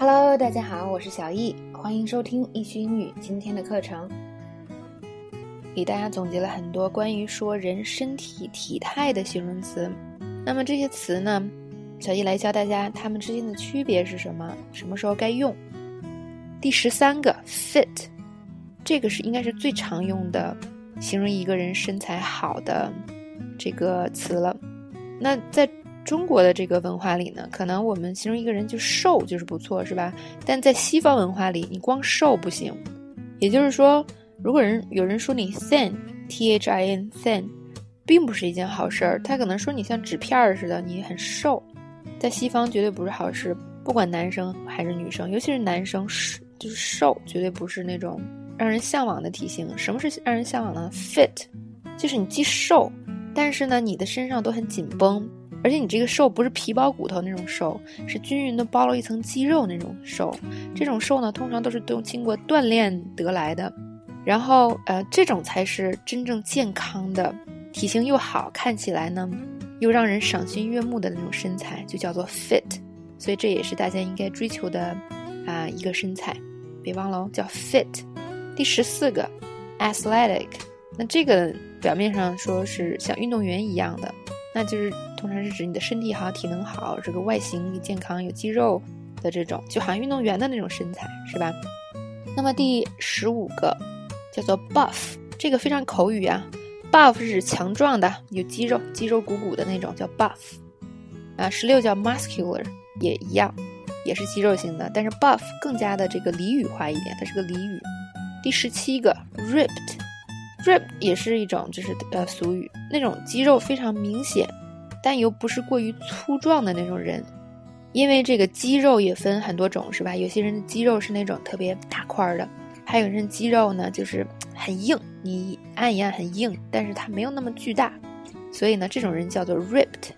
Hello，大家好，我是小易，欢迎收听易学英语今天的课程。给大家总结了很多关于说人身体体态的形容词，那么这些词呢，小易来教大家它们之间的区别是什么，什么时候该用。第十三个 fit，这个是应该是最常用的形容一个人身材好的这个词了。那在中国的这个文化里呢，可能我们形容一个人就瘦就是不错，是吧？但在西方文化里，你光瘦不行。也就是说，如果人有人说你 thin，t h i n thin，并不是一件好事儿。他可能说你像纸片儿似的，你很瘦，在西方绝对不是好事。不管男生还是女生，尤其是男生，是就是瘦，绝对不是那种让人向往的体型。什么是让人向往的？fit，就是你既瘦，但是呢，你的身上都很紧绷。而且你这个瘦不是皮包骨头那种瘦，是均匀的包了一层肌肉那种瘦。这种瘦呢，通常都是都经过锻炼得来的。然后，呃，这种才是真正健康的，体型又好看起来呢，又让人赏心悦目的那种身材，就叫做 fit。所以这也是大家应该追求的啊一个身材，别忘了哦，叫 fit。第十四个，athletic。那这个表面上说是像运动员一样的。那就是通常是指你的身体好、体能好、这个外形健康、有肌肉的这种，就好像运动员的那种身材，是吧？那么第十五个叫做 buff，这个非常口语啊。buff 是指强壮的、有肌肉、肌肉鼓鼓的那种，叫 buff。啊，十六叫 muscular，也一样，也是肌肉型的，但是 buff 更加的这个俚语化一点，它是个俚语。第十七个 ripped。Rip 也是一种，就是呃俗语，那种肌肉非常明显，但又不是过于粗壮的那种人。因为这个肌肉也分很多种，是吧？有些人的肌肉是那种特别大块的，还有人肌肉呢就是很硬，你按一按很硬，但是它没有那么巨大，所以呢这种人叫做 ripped。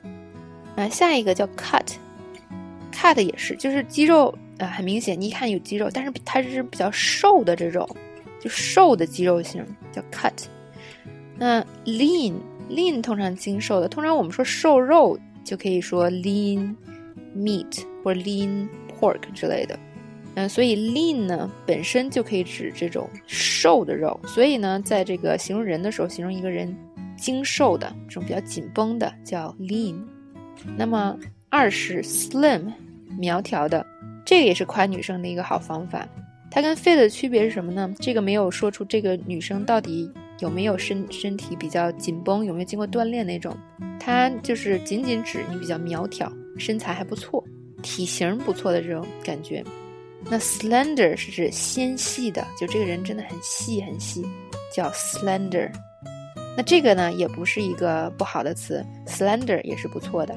啊，下一个叫 cut，cut 也是，就是肌肉啊很明显，你一看有肌肉，但是它是比较瘦的这种。就瘦的肌肉型叫 cut，那 lean lean 通常精瘦的，通常我们说瘦肉就可以说 lean meat 或 lean pork 之类的，嗯，所以 lean 呢本身就可以指这种瘦的肉，所以呢，在这个形容人的时候，形容一个人精瘦的这种比较紧绷的叫 lean。那么二是 slim 苗条的，这个也是夸女生的一个好方法。它跟 fit 的区别是什么呢？这个没有说出这个女生到底有没有身身体比较紧绷，有没有经过锻炼那种。它就是仅仅指你比较苗条，身材还不错，体型不错的这种感觉。那 slender 是指纤细的，就这个人真的很细很细，叫 slender。那这个呢也不是一个不好的词，slender 也是不错的。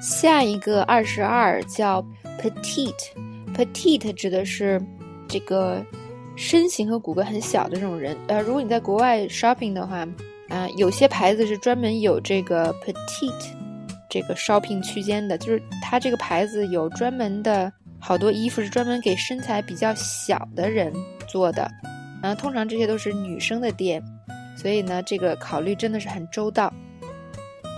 下一个二十二叫 petite，petite 指的是。这个身形和骨骼很小的这种人，呃，如果你在国外 shopping 的话，啊，有些牌子是专门有这个 petite 这个 shopping 区间的，就是它这个牌子有专门的好多衣服是专门给身材比较小的人做的，然后通常这些都是女生的店，所以呢，这个考虑真的是很周到。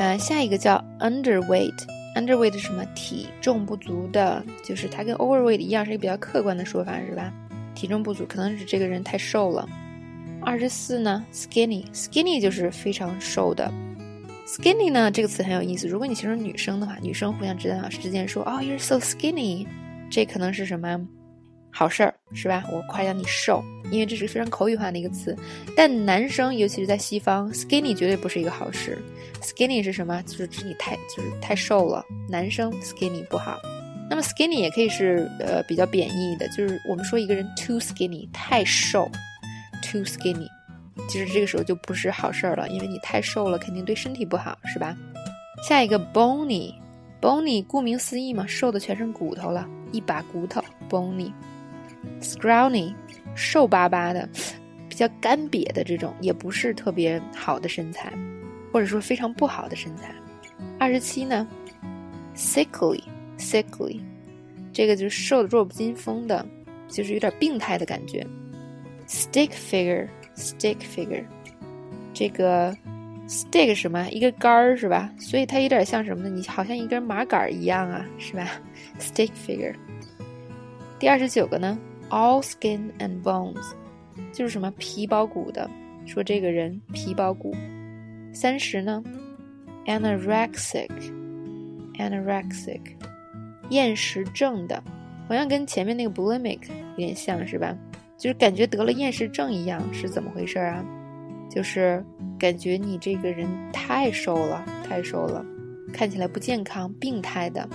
嗯，下一个叫 underweight，underweight 是什么？体重不足的，就是它跟 overweight 一样，是一个比较客观的说法，是吧？体重不足，可能是这个人太瘦了。二十四呢，skinny，skinny 就是非常瘦的。skinny 呢这个词很有意思，如果你形容女生的话，女生互相之间老师之间说，哦，you're so skinny，这可能是什么好事儿，是吧？我夸奖你瘦，因为这是非常口语化的一个词。但男生，尤其是在西方，skinny 绝对不是一个好事。skinny 是什么？就是指你太就是太瘦了。男生 skinny 不好。那么 skinny 也可以是呃比较贬义的，就是我们说一个人 too skinny 太瘦，too skinny，其实这个时候就不是好事儿了，因为你太瘦了，肯定对身体不好，是吧？下一个 bony，bony 顾名思义嘛，瘦的全是骨头了，一把骨头 bony，scrawny 瘦巴巴的，比较干瘪的这种，也不是特别好的身材，或者说非常不好的身材。二十七呢，sickly。sickly，这个就是瘦的弱不禁风的，就是有点病态的感觉。stick figure，stick figure，这个 stick 什么？一个杆儿是吧？所以它有点像什么呢？你好像一根麻杆一样啊，是吧？stick figure。第二十九个呢，all skin and bones，就是什么皮包骨的，说这个人皮包骨。三十呢，anorexic，anorexic，厌食症的，好像跟前面那个 bulimic 有点像是吧？就是感觉得了厌食症一样，是怎么回事啊？就是感觉你这个人太瘦了，太瘦了，看起来不健康，病态的。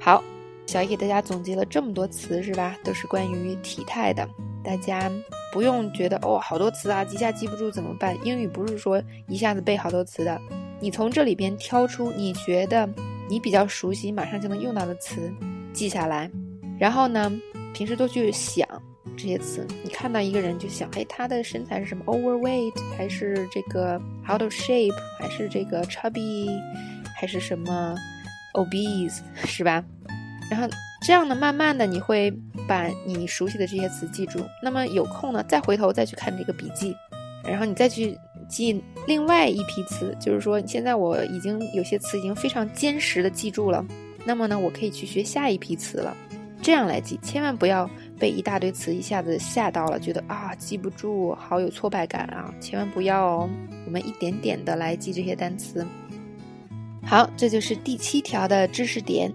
好，小易给大家总结了这么多词是吧？都是关于体态的，大家不用觉得哦，好多词啊，一下记不住怎么办？英语不是说一下子背好多词的，你从这里边挑出你觉得你比较熟悉、马上就能用到的词，记下来，然后呢，平时多去想。这些词，你看到一个人就想，哎，他的身材是什么？overweight 还是这个 out of shape 还是这个 chubby 还是什么 obese 是吧？然后这样呢，慢慢的你会把你熟悉的这些词记住。那么有空呢，再回头再去看这个笔记，然后你再去记另外一批词。就是说，现在我已经有些词已经非常坚实的记住了，那么呢，我可以去学下一批词了。这样来记，千万不要。被一大堆词一下子吓到了，觉得啊记不住，好有挫败感啊！千万不要哦，我们一点点的来记这些单词。好，这就是第七条的知识点。